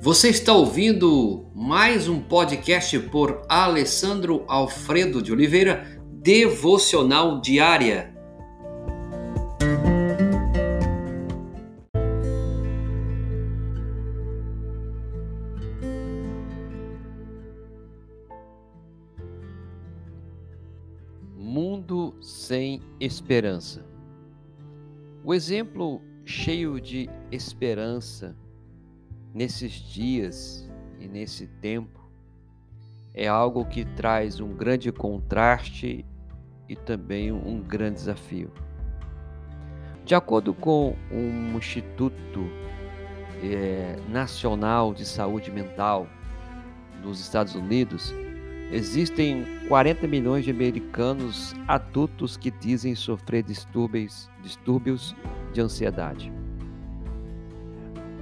Você está ouvindo mais um podcast por Alessandro Alfredo de Oliveira, Devocional Diária. Mundo sem esperança. O exemplo cheio de esperança nesses dias e nesse tempo é algo que traz um grande contraste e também um grande desafio. De acordo com um Instituto é, Nacional de Saúde Mental dos Estados Unidos, existem 40 milhões de americanos adultos que dizem sofrer distúrbios, distúrbios de ansiedade.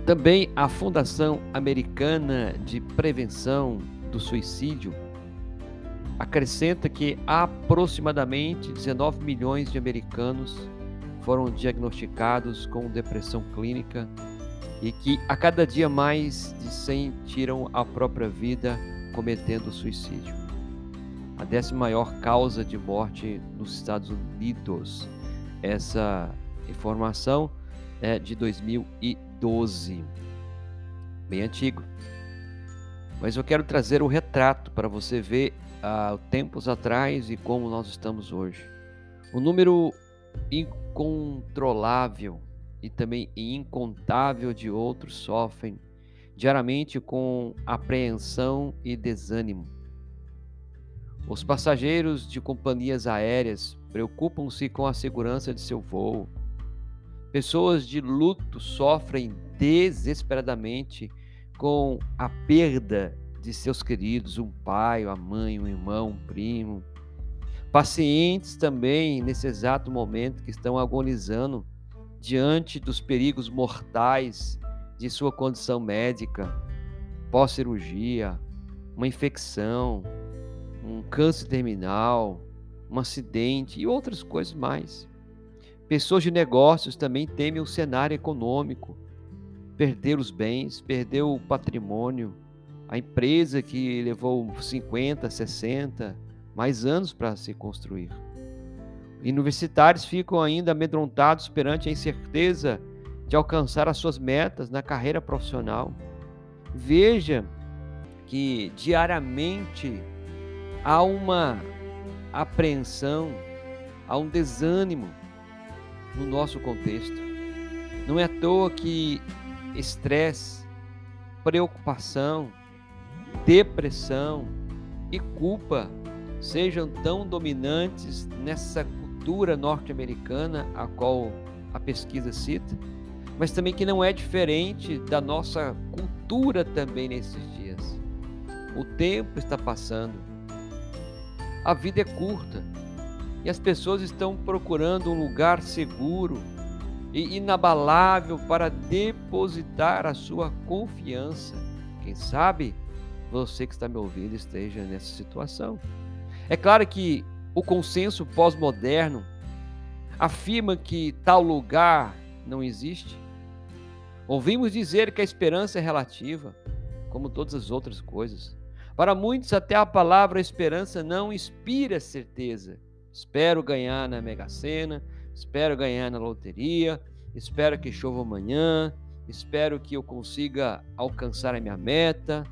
Também a Fundação Americana de Prevenção do Suicídio acrescenta que aproximadamente 19 milhões de americanos foram diagnosticados com depressão clínica e que a cada dia mais de 100 tiram a própria vida cometendo suicídio. A décima maior causa de morte nos Estados Unidos. Essa informação é de 2012, bem antigo. Mas eu quero trazer o retrato para você ver há tempos atrás e como nós estamos hoje. O número incontrolável e também incontável de outros sofrem diariamente com apreensão e desânimo. Os passageiros de companhias aéreas preocupam-se com a segurança de seu voo. Pessoas de luto sofrem desesperadamente com a perda de seus queridos, um pai, uma mãe, um irmão, um primo. Pacientes também, nesse exato momento, que estão agonizando diante dos perigos mortais de sua condição médica, pós-cirurgia, uma infecção, um câncer terminal, um acidente e outras coisas mais. Pessoas de negócios também temem o cenário econômico, perder os bens, perder o patrimônio, a empresa que levou 50, 60, mais anos para se construir. Universitários ficam ainda amedrontados perante a incerteza de alcançar as suas metas na carreira profissional. Veja que diariamente há uma apreensão, há um desânimo no nosso contexto. Não é à toa que estresse, preocupação, depressão e culpa sejam tão dominantes nessa cultura norte-americana a qual a pesquisa cita, mas também que não é diferente da nossa cultura também nesses dias. O tempo está passando, a vida é curta e as pessoas estão procurando um lugar seguro e inabalável para depositar a sua confiança. Quem sabe você que está me ouvindo esteja nessa situação. É claro que o consenso pós-moderno afirma que tal lugar não existe. Ouvimos dizer que a esperança é relativa, como todas as outras coisas. Para muitos, até a palavra esperança não inspira certeza. Espero ganhar na Mega Sena, espero ganhar na loteria, espero que chova amanhã, espero que eu consiga alcançar a minha meta,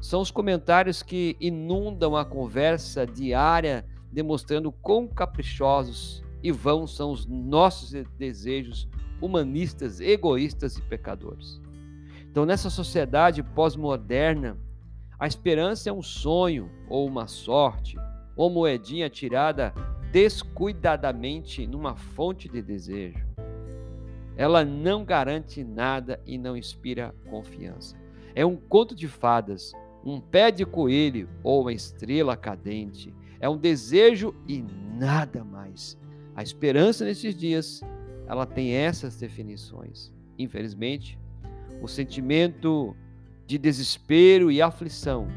são os comentários que inundam a conversa diária, demonstrando quão caprichosos e vãos são os nossos desejos humanistas, egoístas e pecadores. Então, nessa sociedade pós-moderna, a esperança é um sonho ou uma sorte, ou moedinha tirada descuidadamente numa fonte de desejo. Ela não garante nada e não inspira confiança. É um conto de fadas um pé de coelho ou uma estrela cadente. É um desejo e nada mais. A esperança nesses dias, ela tem essas definições. Infelizmente, o sentimento de desespero e aflição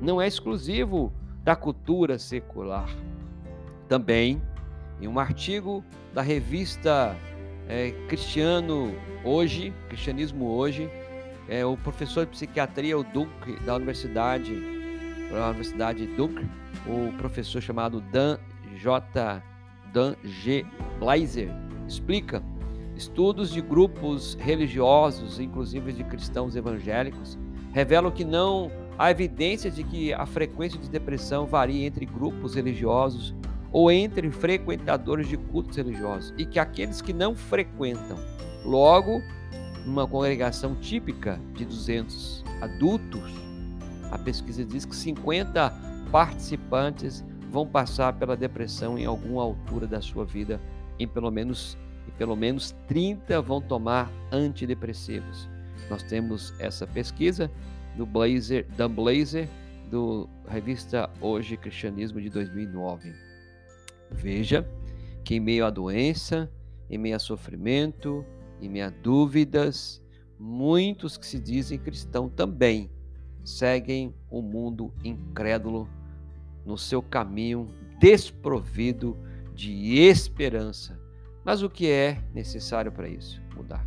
não é exclusivo da cultura secular. Também, em um artigo da revista é, Cristiano Hoje, Cristianismo Hoje, é, o professor de psiquiatria, o Duke, da Universidade, da Universidade Duke, o professor chamado Dan J. Dan G. Blazer, explica estudos de grupos religiosos, inclusive de cristãos evangélicos, revelam que não há evidência de que a frequência de depressão varia entre grupos religiosos ou entre frequentadores de cultos religiosos e que aqueles que não frequentam, logo, numa congregação típica de 200 adultos, a pesquisa diz que 50 participantes vão passar pela depressão em alguma altura da sua vida, em pelo menos e pelo menos 30 vão tomar antidepressivos. Nós temos essa pesquisa do Blazer, Dan Blazer, do revista Hoje Cristianismo de 2009. Veja que em meio à doença, em meio a sofrimento, em meio a dúvidas, muitos que se dizem cristão também seguem o mundo incrédulo no seu caminho desprovido de esperança. Mas o que é necessário para isso mudar?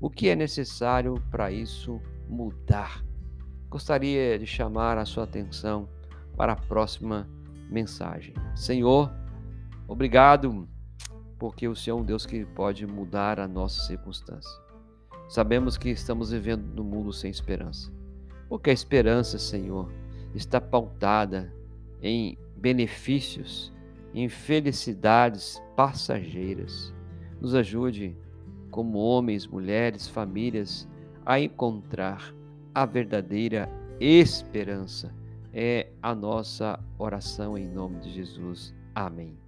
O que é necessário para isso mudar? Gostaria de chamar a sua atenção para a próxima mensagem. Senhor, obrigado porque o Senhor é um Deus que pode mudar a nossa circunstância. Sabemos que estamos vivendo num mundo sem esperança. Porque a esperança, Senhor, está pautada em benefícios, em felicidades passageiras. Nos ajude, como homens, mulheres, famílias, a encontrar a verdadeira esperança. É a nossa oração em nome de Jesus. Amém.